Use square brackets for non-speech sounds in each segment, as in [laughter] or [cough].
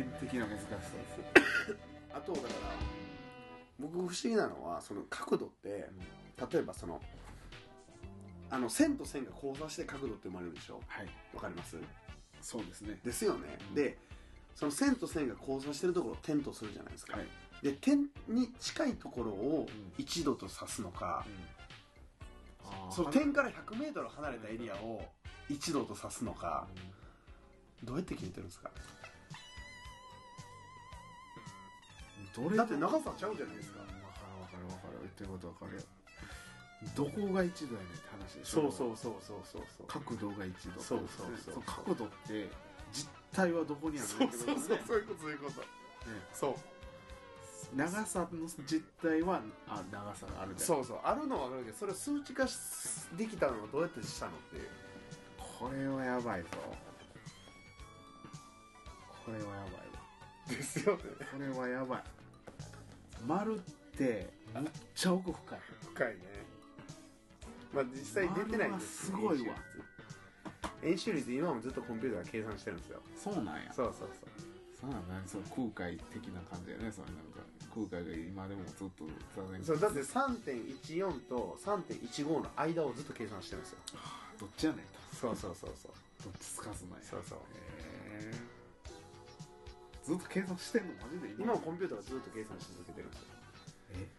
面的な難しさです。[coughs] あとだから僕不思議なのはその角度って例えばそのあの線と線が交差して角度って生まれるでしょ？はい。わかります？そうですね。ですよね、うんでその線と線が交差してるところを点とするじゃないですか、はい、で点に近いところをうん1度と指すのか、あーその点から 100m 離れたエリアを1度と指すのかどうやって決めてるんですか？どれだって長さちゃうじゃないですか。わかるわかるわかる言ってることわかる。よどこが一度やねんって話でしょ。そうそうそうそうそうそう。角度が一度。そうそうそう。の角度って実体はどこにあるそうのそうそうそういうことそういうこと。そう。長さの実体はあ長さがあるそうそう。あるのは分かるけどそれを数値化しできたのはどうやってしたのっていう。これはやばいぞ。これはやばいわ。ですよね。これはやばい丸ってむっちゃ奥深い。深いね。まあ実際出てないんですすごいわ。円周率今もずっとコンピューターが計算してるんですよ。そうなんや。そうそうそう。そうなん何その空海的な感じやねそれなんか。空海が今でもずっと座禅そうだって3.14と3.15の間をずっと計算してるんですよ。どっちやねん。とそうそうそうそう。どっちつかずないそうそう。へえずっと計算してんのマジで今。もコンピューターがずっと計算し続けてるんですよ。え？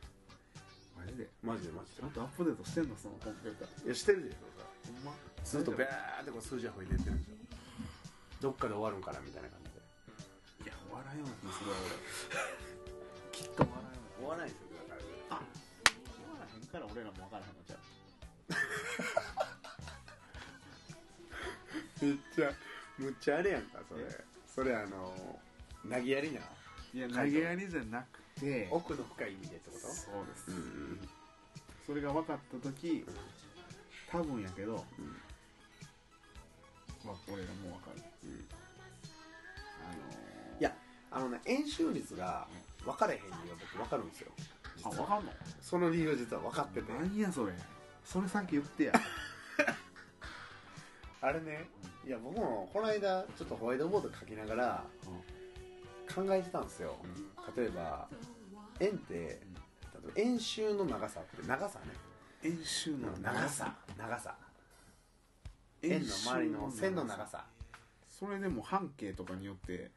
マジで？マジでマジちゃんとアップデートしてんのそのコンピューター。でいやしてるでしょほんま？ずっとベーってこう数字が増えてってるんですよ。どっかで終わるんかなみたいな感じで。いや笑いような気するわ俺。[laughs] きっと笑いような終わらないですよだから。あ終わらへん。から俺らも分からへんのじゃめ [laughs] っちゃむっちゃあれやんかそれ。え？それあの投げやりな。いや投げやりじゃなくて。奥の深い意味でってこと？そうです、うんそれが分かった時多分やけど、うん。まあ、俺らも分かる。うん。あのー、いやあのね円周率が分かれへん理由は僕分かるんですよ。あ分かんの？その理由は実は分かってて。何やそれ。それさっき言ってや。[laughs] あれねいや僕もこの間ちょっとホワイトボード書きながら考えてたんですよ。例えば円って例えば円周の長さって長さね。円周の長さ。長さ。円の周りの線の長さ。それでも半径とかによって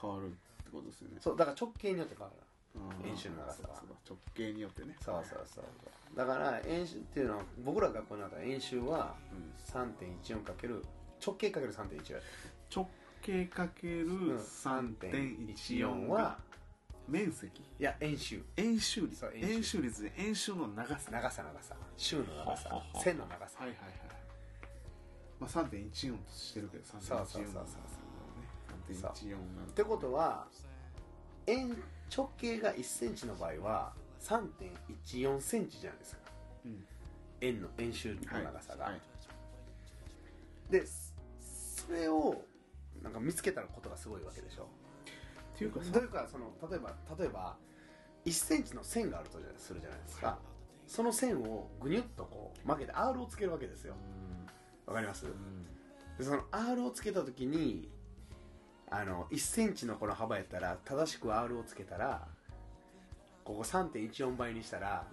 変わるってことですよね。そうだから直径によって変わる円周の長さは。そうだ直径によってね。そうそうそうだから円周っていうのは僕らが学校になったら円周はうん。3.14× 直径 ×3.14 や直径かける3.14 3.14はは面積。いや円周。円周率。そう円周円周率で円周の長さ。長さ長さ。周の長さ。線の長さ。はいはいはいまあ3.14としてるけど3.14そうそうそうそう。そう3.14なんってことは円直径が1センチの場合は3.14センチじゃないですか。うん。円の円周の長さが、はい。はいでそれをなんか見つけたことがすごいわけでしょ。っていうかさ。どういうかその例えば例えば1センチの線があるとするじゃないですか。その線をぐにゅっとこう曲げて R をつけるわけですよ。わかります？でその R をつけた時にあの1センチのこの幅やったら正しく R をつけたらここ3.14倍にしたら、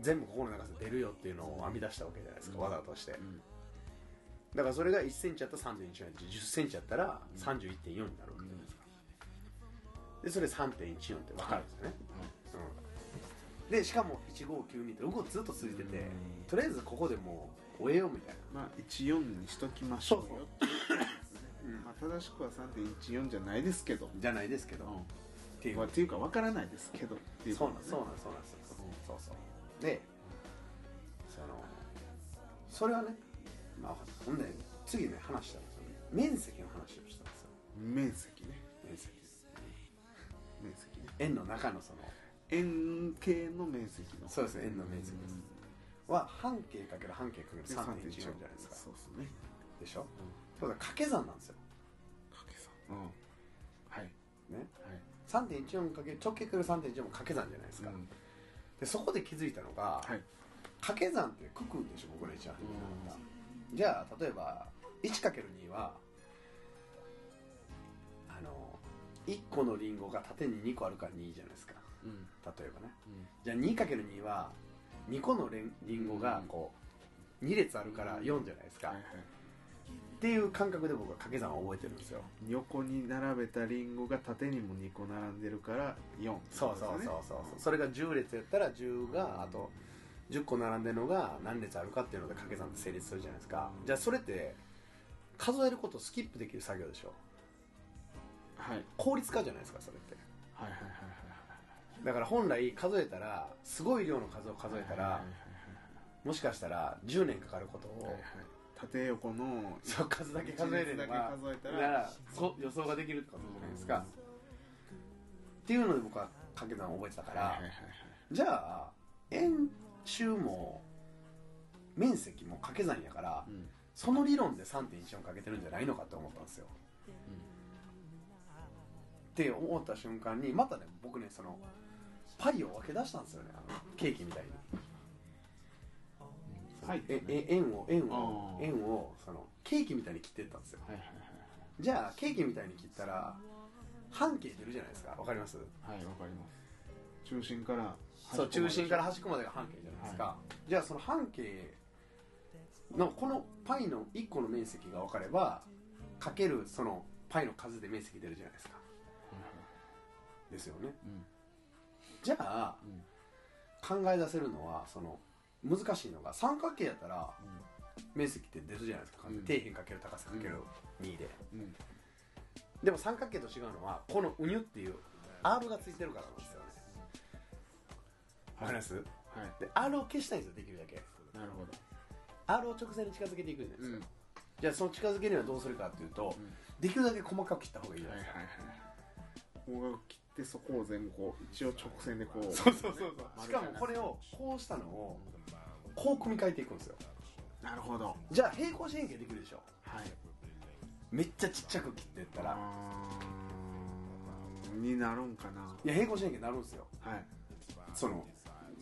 全部ここの長さ出るよっていうのを編み出したわけじゃないですか、うん。技として。うんだからそれが1センチやったら3.14や1 0センチやったら31.4になるわけじゃないですか。でそれ3.14って分かるんですよね、うん、でしかも1592って動きずっと続いてて、うん。とりあえずここでもう終えようみたいな。まあ14にしときましょうよ。そう。うん。まあ正しくは3.14じゃないですけど。じゃないですけど、うん。っていう。まあっていうかわからないですけど。っていうそうなんそうなんそうなんです。よそうそう。でそのそれはねまあほんで次ね話したんですよね。面積の話をしたんですよ。面積ね。面積面積ね。円の中のその。円形の面積の。そうですね円の面積です。は半径かける半径かける3.14じゃないですか。そうですね。でしょ？そうだ掛け算なんですよ。掛け算。うん。はい。ね。はい。3.14かけ直径かける3.14も掛け算じゃないですか、うん。でそこで気づいたのが、はい。掛け算って九九でしょ僕ら一番初めに習ったじゃあ例えば 1×2 は1個のリンゴが縦に2個あるから2じゃないですか。うん。例えばね。うん。じゃあ 2×2 は2個のレンリンゴがこう2列あるから4じゃないですか、はいはい。っていう感覚で僕は掛け算を覚えてるんですよ。横に並べたリンゴが縦にも2個並んでるから4そうそうそうそうそう。それが10列やったら10があと10個並んでるのが何列あるかっていうので掛け算って成立するじゃないですか。じゃあそれって数えることをスキップできる作業でしょ。はい。効率化じゃないですかそれって。はいはいはいはいだから本来数えたらすごい量の数を数えたらもしかしたら10年かかることをはいはい。縦横のそう数だけ数えれば数えたらそう予想ができるってことじゃないですか。っていうので僕は掛け算を覚えてたから、はいはいはいはい。じゃあ円周も面積も掛け算やからうん。その理論で3.14かけてるんじゃないのかって思ったんですよ。って思った瞬間にまたね僕ねそのパイを分け出したんですよね。あのケーキみたいに。はいええ円を円を円をそのケーキみたいに切っていったんですよ。はいはいじゃあケーキみたいに切ったら半径出るじゃないですか。わかります？はいはいわかります。中心からそう中心から端っこまでが半径じゃないですか、じゃあその半径のこのパイの1個の面積が分かればかけるそのパイの数で面積出るじゃないですか。ですよね。うん。じゃあうん。考え出せるのはその難しいのが三角形やったら面積って出るじゃないですか、うん。底辺かける高さかける2で、うん。でも三角形と違うのはこのウニュっていう R がついてるからなんですよ。ねわかります、はい。で R を消したいんですよできるだけ。なるほど。R を直線に近づけていくじゃないですか、うん。じゃあその近づけるにはどうするかっていうと、うん。できるだけ細かく切った方がいいじゃはないいですか、はいはいここが切ってそこを全部こう一応直線でこうそうそうそうそう。しかもこれをこうしたのをこう組み替えていくんですよ。なるほど。じゃあ平行四辺形できるでしょ。はい。めっちゃちっちゃく切っていったら。になるんかな。いや平行四辺形になるんですよ。はい。その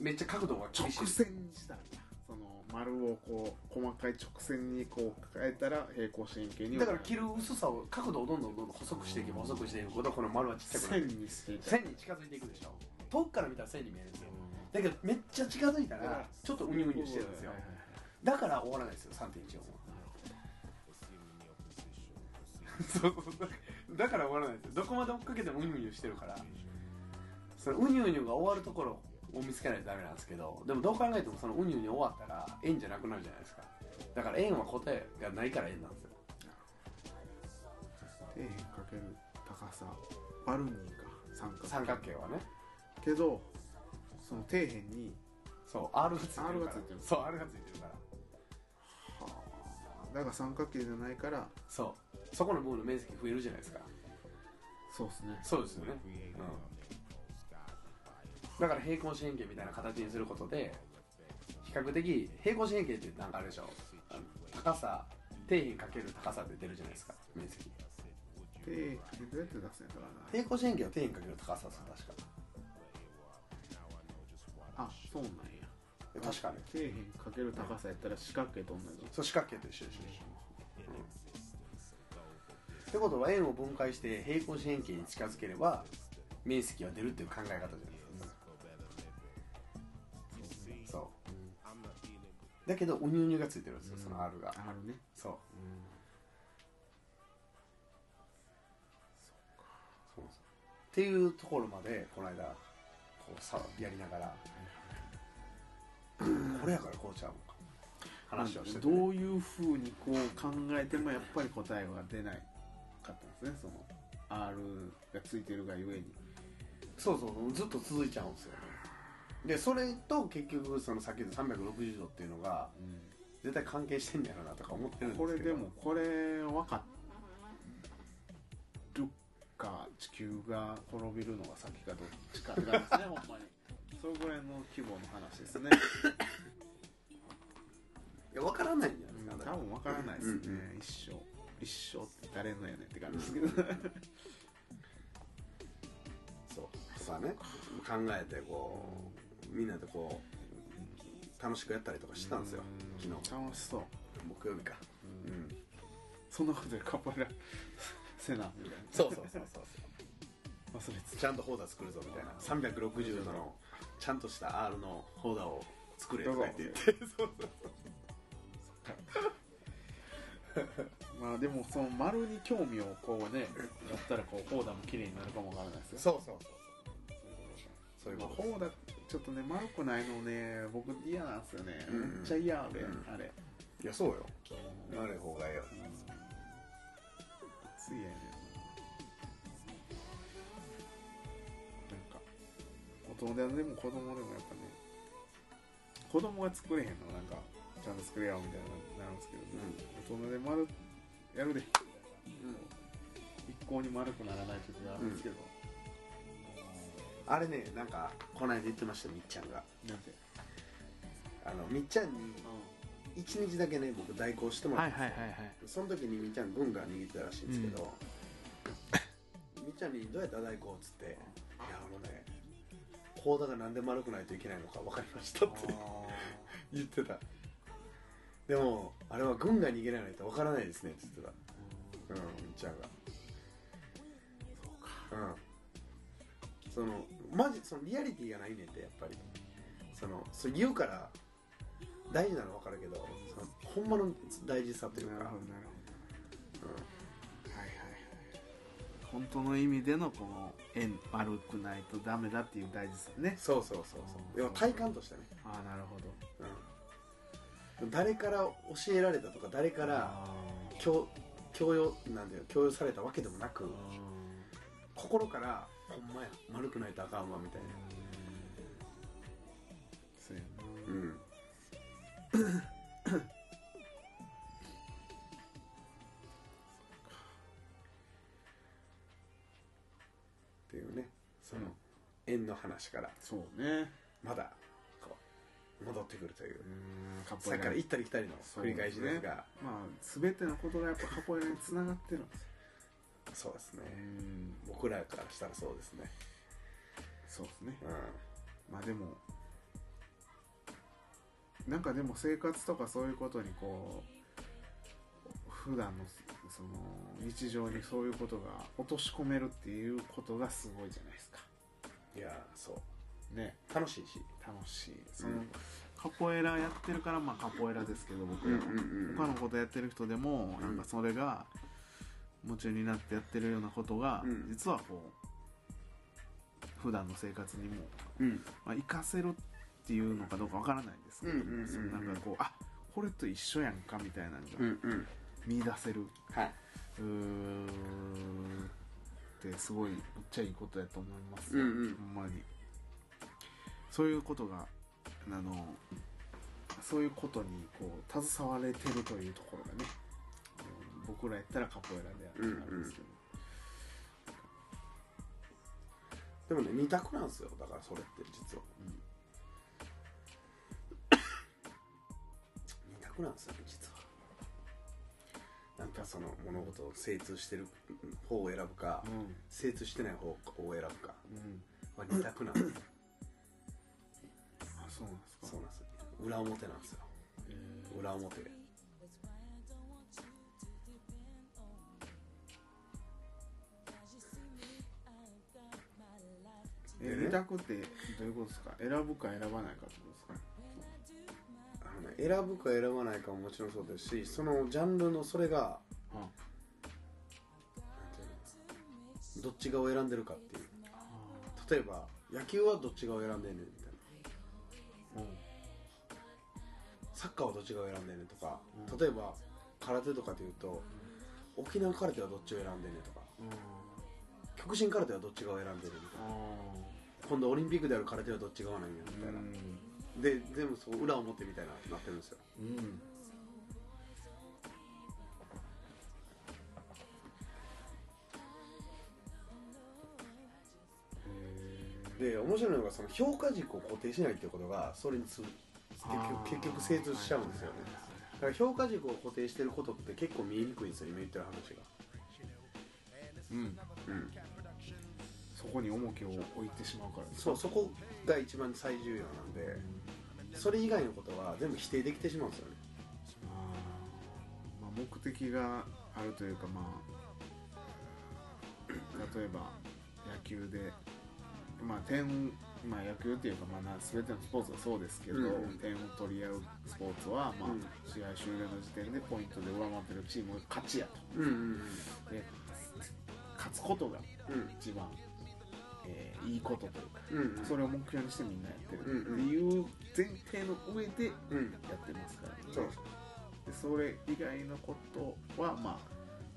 めっちゃ角度が直線にしたらその丸をこう細かい直線にこう変えたら平行四辺形にだから切る薄さを角度をどんどんどんどん細くしていけば細くしていくほどこの丸はちっちゃくなる。線にしていた線に近づいていくでしょ。遠くから見たら線に見えるんですよ。だけどめっちゃ近づいたらちょっとウニウニしてるんですよ。だから終わらないですよ。3.14はそうそうそう。だから終わらないですよ。どこまで追っかけてもウニウニしてるから。そのウニウニが終わるところを見つけないとダメなんですけどでもどう考えてもそのウニウニ終わったら円じゃなくなるじゃないですか。だから円は答えがないから円なんですよ。底辺かける高さバルニーか三角三角形はね。けどその底辺にそう R がついてるから。R がついてる。そう R がついてるから。はあ。だから三角形じゃないからそう。そこの部分の面積増えるじゃないですか。そうですね。そうですよね、うん、だから平行四辺形みたいな形にすることで比較的平行四辺形ってなんかあれでしょ？高さ底辺かける高さで出るじゃないですか面積。底辺どうやって出すんやからな？平行四辺形は底辺かける高さです確かあそうなんや。確かに。底辺かける高さやったら四角形と同じそう四角形と一緒でしょ、うん、ってことは円を分解して平行四辺形に近づければ面積は出るっていう考え方じゃない？だけどウニウニがついてるんですよその R が。あるね。そう。そうそうっていうところまでこの間こうさやりながら。これやからこうちゃうのか。話をしてて、どういうふうにこう考えてもやっぱり答えが出ないかったんですねその R がついてるがゆえに。そうそうずっと続いちゃうんですよ。ねでそれと結局そのさっき言った360度っていうのが絶対関係してんだよなとか思ってるんですけど。これでもこれ分かるか地球が滅びるのが先かどっちかって感じですねほんまに。[laughs] それぐらいの規模の話ですね、いや分からないんじゃうんないですか、多分分からないですね、うんうん一生。一生って誰のやねんって感じですけど、そう。とかね。考えてこうみんなでこう楽しくやったりとかしてたんですよ。うん。昨日。楽しそう。木曜日か。うん。そんなことでカポエラせな。みたいなそうそうそうそう。忘れてちゃんとホーダー作るぞみたいな。360度のちゃんとした R のホーダーを作れとか言って言って。[laughs] そうそうまあでもその丸に興味をこうねやったらこうホーダーも綺麗になるかもわからないですよ。そうそうそうそう。いうまあことホーダーちょっとね丸くないのね僕嫌なんですよね、うん。めっちゃ嫌あれ、うん。あれ。いやそうよ。なれ方がええよついやねん。ななんか大人でも子供でもやっぱね子供が作れへんのなんかちゃんと作れよみたいななるんですけど、大人で丸やるで。一向に丸くならない時があるんですけど、あれねなんかこの間言ってましたみっちゃんが。なんて？あのみっちゃんに一日だけね僕代行してもらったんですよ、はいはいその時にみっちゃん軍が握ってたらしいんですけど、みっちゃんに「どうやった代行?」っつって「いやあのねコーダがなんで丸くないといけないのか分かりました」って [laughs] 言ってた。でもあれは軍が逃げられないと分からないですねって言ってた。うんみっちゃんが。そうか。うん。そのマジそのリアリティがないねんってやっぱり。そのそう言うから大事なの分かるけどそのほんまの大事さというかなるほどなるほど、はいはいはい本当の意味でのこの円丸くないとダメだっていう大事さね。そうそうそうそう。でも体感としてね、ああなるほど。うん、誰から教えられたとか誰からあ強強要なんだよ強要されたわけでもなくー心からほんまや。丸くないとあかんわみたいな。そうやうん。っていうね。その、うん縁の話から。そうね。まだこう。戻ってくるという。うんカさっきから行ったり来たりの繰り返しですが。まあ全てのことがやっぱカポエラにつながってるんですよそうですね。うん。僕らからしたらそうですね。そうですね。うまあでもなんかでも生活とかそういうことにこう普段のその日常にそういうことが落とし込めるっていうことがすごいじゃないですか。んいやそう。ね。楽しいし。楽しい。その、うんカポエラやってるからまあカポエラですけど僕らは、うん他のことやってる人でもなんかそれが夢中になってやってるようなことが、うん。実はこう普段の生活にも、うん。まあ、活かせるっていうのかどうかわからないですけど、うんなんかこうあこれと一緒やんかみたいなのが見出せる、はい、うーん。ってすごいむっちゃいいことやと思いますよ、うんうん。ほんまに。そういうことがあのそういうことにこう携われてるというところがねうん僕らやったらカポエラであるんですけど、でもね二択なんですよ。だからそれって実は。二択なんですよね実は。なんかその物事を精通してる方を選ぶか、うん。精通してない方を選ぶか。うん。は二択なんですよ。あそうなんですか。そうなんです。よ裏表なんですよ。え裏表え二択ってどういうことですか？選ぶか選ばないかってことですか？あの、ね、選ぶか選ばないかももちろんそうですしそのジャンルのそれがん。ていうのどっち側を選んでるかっていう。例えば野球はどっち側を選んでんねんみたいな。うん。サッカーはどっち側を選んでんねんとか、うん。例えば空手とかでいうと沖縄空手はどっちを選んでんねんとか。極真空手はどっち側を選んでるみたいな今度オリンピックである空手はどっち側なんやみたいな、で全部そう裏表みたいななってるんですよ。うん。で面白いのがその評価軸を固定しないっていうことがそれにつ結局結局精通しちゃうんですよね。だから評価軸を固定してることって結構見えにくいんですよ今言ってる話が。うん。うんそこに重きを置いてしまうからそうそこが一番最重要なんでそれ以外のことは全部否定できてしまうんですよね。まあ、目的があるというかまあ [clears throat] 例えば野球でまあ点まあ野球っていうかまあな全てのスポーツがそうですけど、うん点を取り合うスポーツはまあ、うん。試合終了の時点でポイントで上回ってるチームが勝ちやと。うんうん。で勝つことがうん。一番、えーいいことというか、うんうん。それを目標にしてみんなやってるうんうん。っていう前提の上でうんやってますから、ね。そう。でそれ以外のことはまあ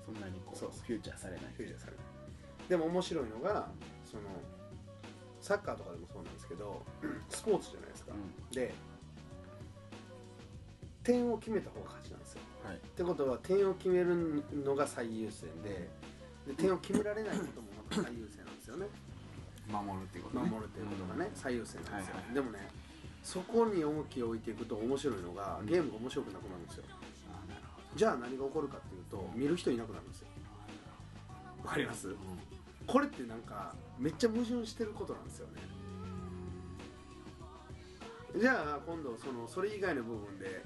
そんなにこうフューチャーされない。フューチャーされない。でも面白いのがそのサッカーとかでもそうなんですけど [clears throat] スポーツじゃないですか、うで点を決めた方が勝ちなんですよ。んはい。ってことは点を決めるのが最優先でで点を決められないことも最優先なんですよね守るっていうことね。守るっていうことがね、最優先なんですよ、はいはい。でもねそこに重きを置いていくと面白いのがゲームが面白くなくなるんですよ。じゃあ何が起こるかっていうと見る人いなくなるんですよ。わかります？ど、これってなんかめっちゃ矛盾してることなんですよね。じゃあ今度そのそれ以外の部分で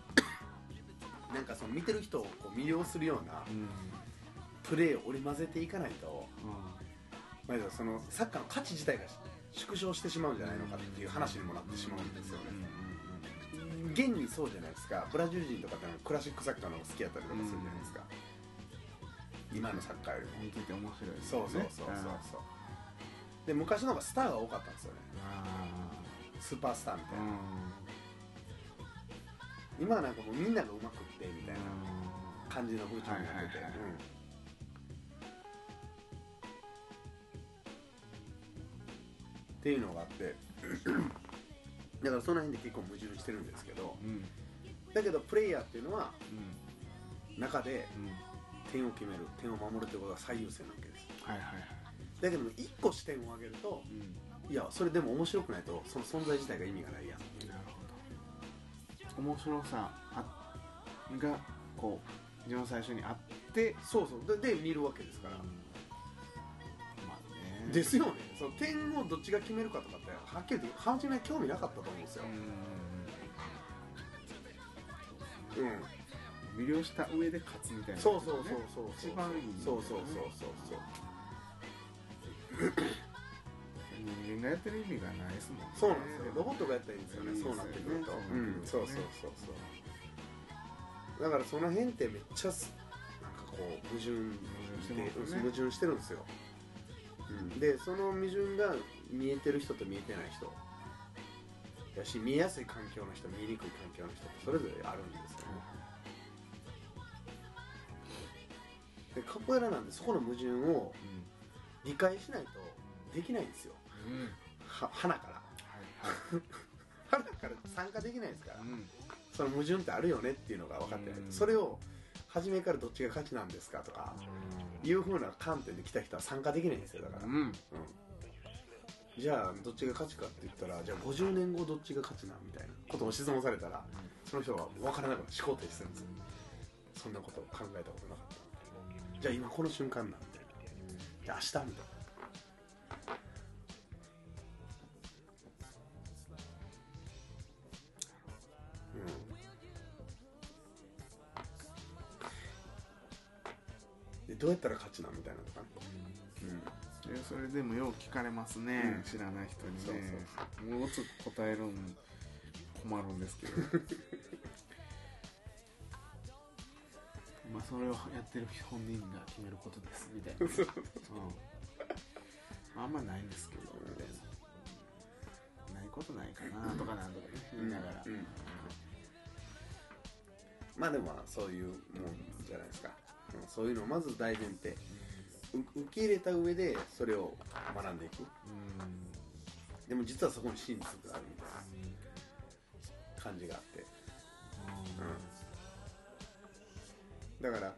[coughs] なんかその見てる人をこう魅了するようなうん。プレーを織り交ぜていかないと、うんまあ、そのサッカーの価値自体が縮小してしまうんじゃないのかっていう話にもなってしまうんですよね。現にそうじゃないですか。ブラジル人とかってクラシックサッカーの方が好きやったりとかするじゃないですか、今のサッカーよりも。見てて面白いですそうそうそうそうそう。で昔の方がスターが多かったんですよね。あスーパースターみたいな、今はなんかもうみんながうまくってみたいなう感じの風潮になってて、はいはいはい。うんっていうのがあって [clears throat] だからその辺で結構矛盾してるんですけどんうん。だけどプレイヤーっていうのはうん。中でうん。点を決める点を守るってことが最優先なわけです。はいはいはい。だけど1個視点を上げるとうん。いやそれでも面白くないとその存在自体が意味がないやん。なるほど。面白さあがこう一番最初にあってそうそう。でで見るわけですから、まあねですよね。その点をどっちが決めるかとかってはっきり言って初め興味なかったと思うんですよ。うん。うん。魅了した上で勝つみたいなそうそうそうそう一番いいそうそうそうそうそう人間がやってる意味がないですもん。ねそうなん。ですよロボットがやったらいいん。ですよねいいすよねそうなってくるとそうん。そうそうそうそうだからその辺ってめっちゃすなん。かこう矛盾矛盾ね矛盾してるん。ですよ、うん、でその矛盾が見えてる人と見えてない人。やし見えやすい環境の人見えにくい環境の人ってそれぞれあるんですよね。でカポエラなんでそこの矛盾を理解しないとできないんですよ。うん。うんは花から。はい [laughs] 花から参加できないですから。はいうん。その矛盾ってあるよねっていうのが分かってないうん。それを初めからどっちが勝ちなんですかとかいうふうな観点で来た人は参加できないんですよだから、うん。うん。じゃあどっちが勝ちかって言ったらじゃあ50年後どっちが勝ちなんみたいなことを質問されたらその人は分からなくなって思考停止するんですよ。そんなことを考えたことなかった。じゃあ今この瞬間なんみたいな。じゃあ明日みたいなどうやったら勝ちなんみたいなとかね。うん。でそれでもよう聞かれますね、うん。知らない人にそうねもうちょっと答えるん困るんですけど。[laughs] まあそれをやってる本人が決めることですみたいな、うん、あんまないんですけどみたいな。ないことないかなとかなんとかね言いながら、うんまあでもまあそういうもんじゃないですか、うんそういうのをまず大前提。う受け入れた上でそれを学んでいく。うん。でも実はそこに真実があるみたいな感じがあって、うん、だから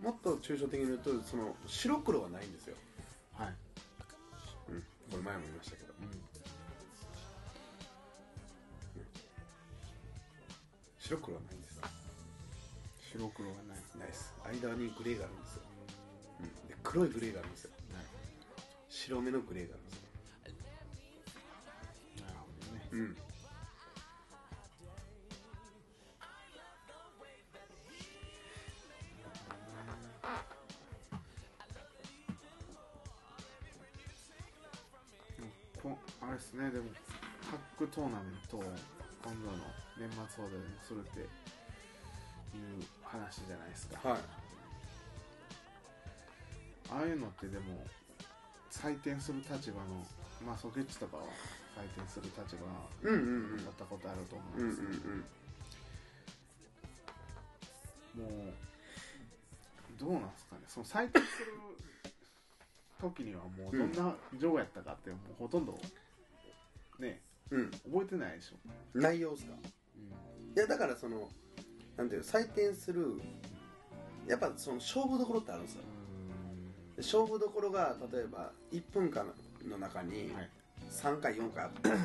もっと抽象的に言うとその白黒はないんですよ、はい、うん、これ前も言いましたけど。白黒はないんです白黒がないないです。間にグレーがあるんですよ、うん、で黒いグレーがあるんですよ。白目のグレーがあるんですよ。なるほどね。うん。あれですね。でもタックトーナメントを今度の年末放送でもするっていう話じゃないですか、はい。ああいうのってでも採点する立場のまあソケッチとかは採点する立場うんうんうん。だったことあると思うんうんうんですもうどうなんですかね。その採点する時にはもうどんな情やったかってもうほとんどねうん。覚えてないでしょ、内容ですか？いやだからそのなんていうの採点するやっぱその勝負どころってあるんですよ。で勝負どころが例えば1分間の中にはい。3回4回あってはい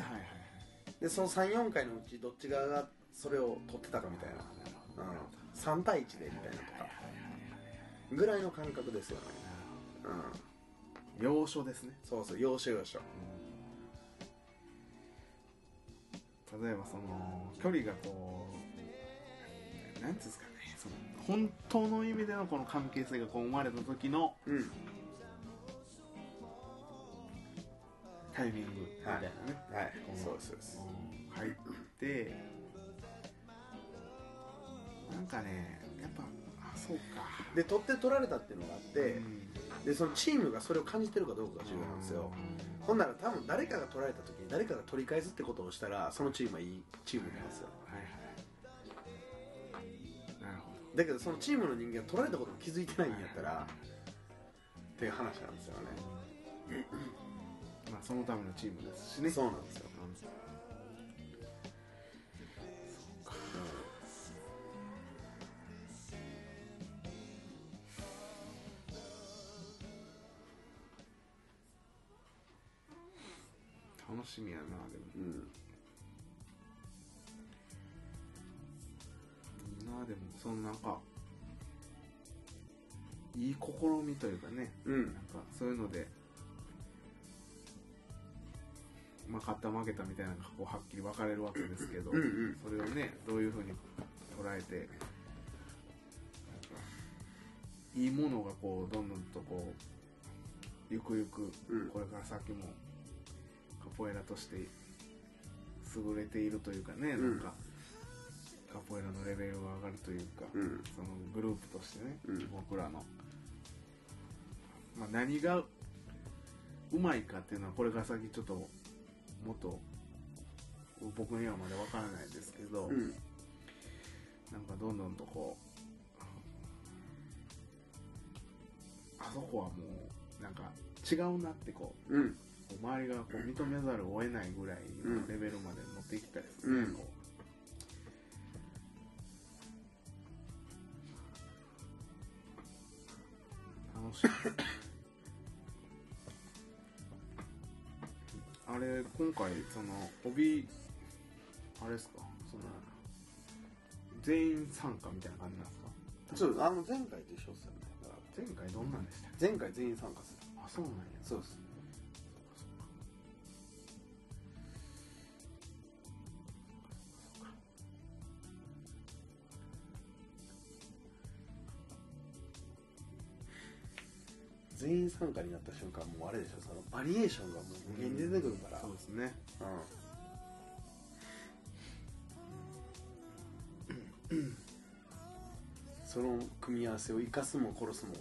でその34回のうちどっち側がそれを取ってたかみたいな、うん、3対1でみたいなとか。ぐらいの感覚ですよね、うん、要所ですね。そうそう要所要所。例えばその距離がこうなんうんですかねその本当の意味でのこの関係性がこう生まれた時のうん。タイミングみたいなね、はい。そうですそうです。うん入ってなんかねやっぱあそうか。で取って取られたっていうのがあって、うん。でそのチームがそれを感じてるかどうかが重要なんですよ、ほんなら多分誰かが取られた時に誰かが取り返すってことをしたらそのチームはいいチームなんですよ。はいはいだけどそのチームの人間が取られたことに気づいてないんやったらっていう話なんですよね。まあそのためのチームですしね。そうなんですよ。楽しみやなでも。うんでもそのなんかいい試みというかねうん。なんかそういうのでまあ勝った負けたみたいなのがこうはっきり分かれるわけですけど、うんうん。それをねどういうふうに捉えていいものがこうどんどんとこうゆくゆくうん。これから先もカポエラとして優れているというかね、うんなん。かカポエラのレベルが上がるというか、うん。そのグループとしてね、うん。僕らの、まあ、何がうまいかっていうのはこれから先ちょっともっと僕にはまだわからないですけど、うん。なんかどんどんとこうあそこはもうなんか違うなってこううん。周りがこう認めざるを得ないぐらいのレベルまで持っていきたいですね、うん。こう楽しい。あれ今回その帯あれですか？その全員参加みたいな感じなんですか？そうあの前回と一緒ですよね。だから前回どんなんでしたっ前回全員参加する。けあそうなんや。そうです全員参加になった瞬間もうあれでしょ。そのバリエーションがもう無限に出てくるから、そうですね。うん。その組み合わせを生かすも殺すも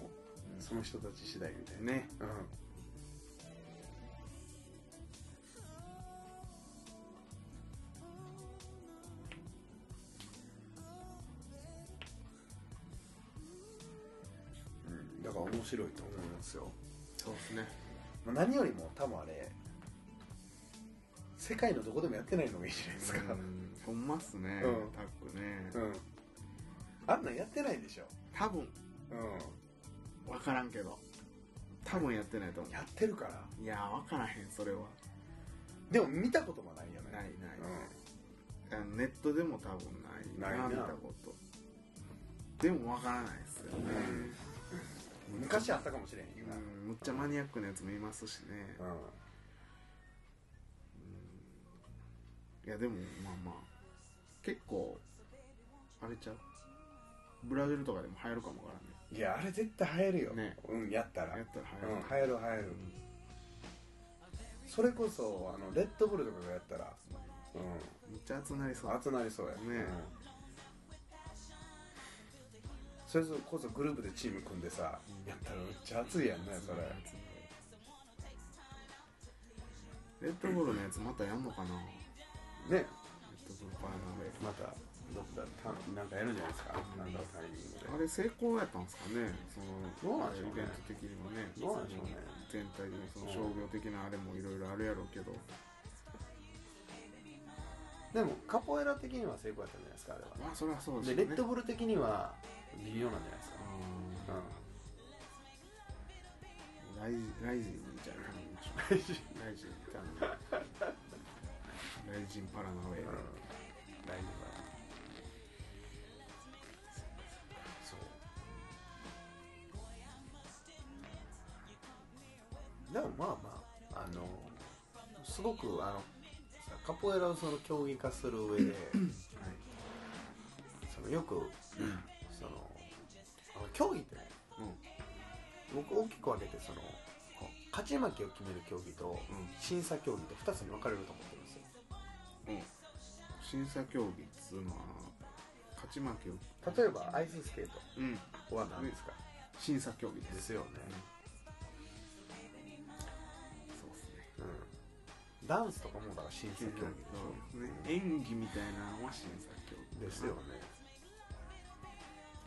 その人たち次第みたいな。ね。うん。うん。だから面白いと思いますよ、そうですね。まあ、何よりも多分あれ世界のどこでもやってないのがいいじゃないですか。うんほんまっすね、うん。タックね、うん。あんなんやってないでしょ。多分。う分からんけど。多分やってないと思んやってるから。ういや分からへんそれは。でも見たこともないよね。ないない、あのネットでも多分ない。ないな。見たこと。でも分からないですよね、うん、昔あったかもしれん今、うん、むっちゃマニアックなやつもいますしね、いやでもまあまあ。結構あれちゃう？ブラジルとかでも流行るかもわからんね。いやあれ絶対流行るよ、ね。うんやったら。やったらうん流行る、流行る流行る、それこそあのレッドブルとかがやったらうめっちゃ熱なりそう。ん熱なりそうや。ね。うんそれこそグループでチーム組んでさやったらめっちゃ熱いやんねそれ。レッドブルのやつまたやんのかな？レッねドブルバーナーまたどっかたなんかやるんじゃないですか？なんかのタイミングで。あれ成功やったんですかね？そのどうなんでしょうね。イベント的にもね。どうなんでしょうね。全体的にその商業的なあれもいろいろあるやろうけど。でもカポエラ的には成功やったんじゃないですかあれは。まあそれはそうでですよね。レッドブル的には微妙なんじゃないですか。うん。ライライジンみたいな。感じ大事ライジンみたいなライジンパラナウェイで、大丈夫そう。でもまあまああのすごくあのさカポエラをその競技化する上でそのよくその僕大きく分けてその勝ち負けを決める競技とうん。審査競技と2つに分かれると思ってるんですよ。うん。審査競技っつうのは勝ち負けを。例えばアイススケート。うん。は何ですか、審査競技でですすよね、そうですね。うん、ダンスとかもだから審査競技そうですね。演技みたいなのは審査競技。ですよね。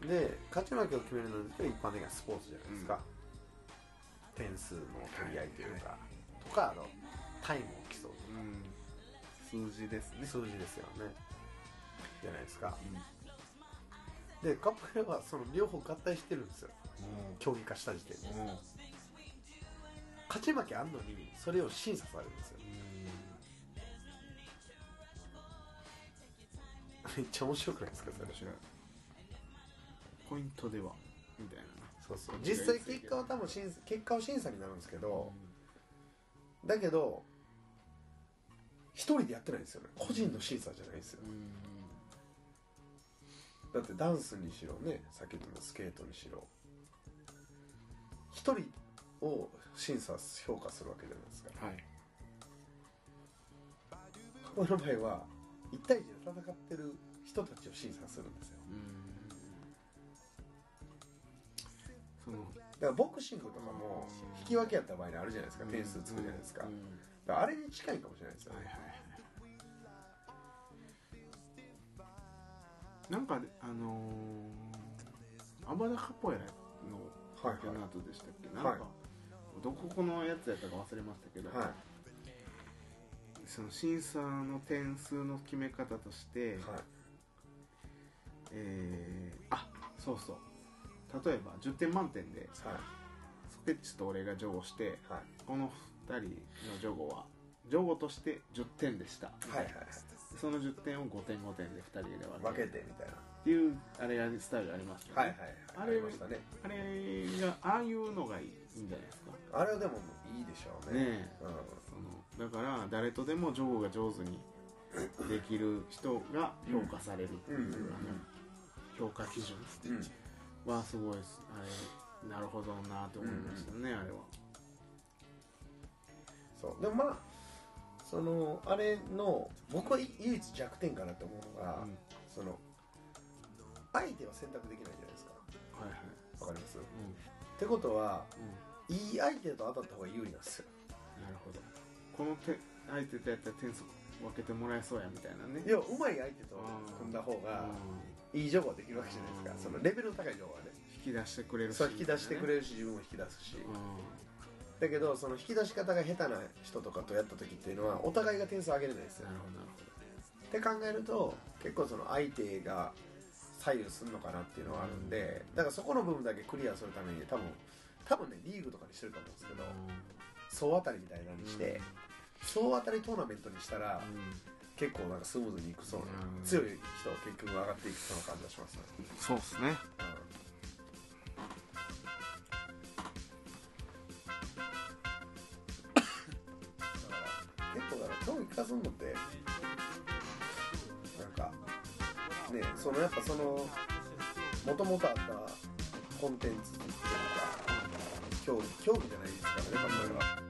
で勝ち負けを決めるのって一般的なスポーツじゃないですか、点数の取り合いというか、とかあのタイムを競ううん。数字ですね。数字ですよね。じゃないですか。うでカップルはその両方合体してるんですよ。ん。競技化した時点で。うん。勝ち負けあんのにそれを審査されるんですよ。[laughs] めっちゃ面白くないですかそれ。面白い。ポイントではみたいなそうそう。実際結果は多分審査結果は審査になるんですけど、だけど一人でやってないんですよね。個人の審査じゃないんですよ。だってダンスにしろねさっき言ったスケートにしろ。一人を審査評価するわけじゃないですか。はい。この場合は1対1で戦ってる人たちを審査するんですよそのだからボクシングとかも引き分けやった場合にあるじゃないですか。点数つくじゃないですか,、あれに近いかもしれないですよね、はいはいはいなんかあのー、アバダカポエラのはいチャンナートでしたっけ、はい。なんか、どここのやつやったか忘れましたけど、はい。その審査の点数の決め方として、はい。えー、あそうそう例えば10点満点ではい。スケッチと俺がジョゴしてはい。この2人のジョゴはジョゴとして10点でした。はいはいその10点を5点5点で2人で分分けてみたいな。っていうあれやスタイルありますよね、はいはいあれありましたね。あれがああいうのがいいんじゃないですか。あれはでもいいでしょうね。ねえ。そのだから誰とでもジョゴが上手にできる人が評価されるっていう、評価基準う。ん、うんはすごいです。あれなるほどなと思いましたね、あれは。そう。でもまあそのあれの僕は唯一弱点かなと思うのが、うん。その相手は選択できないじゃないですか。はいはい、わかります、うってことはん。いい相手と当たった方が有利なんですよ。うん、なるほど。この手相手とやったら点数分けてもらえそうやみたいなね。要はうまい相手と組んだ方がうんいい情報ができるわけじゃないですか。うん。そのレベルの高い情報がね。引き出してくれるし。そう引き出してくるれるし自分も引き出すし。うだけどその引き出し方が下手な人とかとやった時っていうのはお互いが点数上げれないですよ。んなるほどなるって考えると結構その相手が左右するのかなっていうのはあるんでだからそこの部分だけクリアするために多分多分ねリーグとかにしてると思うん。ですけど総当たりみたいなのにして総当たりトーナメントにしたら結構なんかスムーズにいくそうなうん。強い人は結局上がっていくそうな感じがしますね、そうっすね。だから結構だから競技化するのってなんかねそのやっぱそのもともとあったコンテンツっていうか競技競技じゃないですからねこれは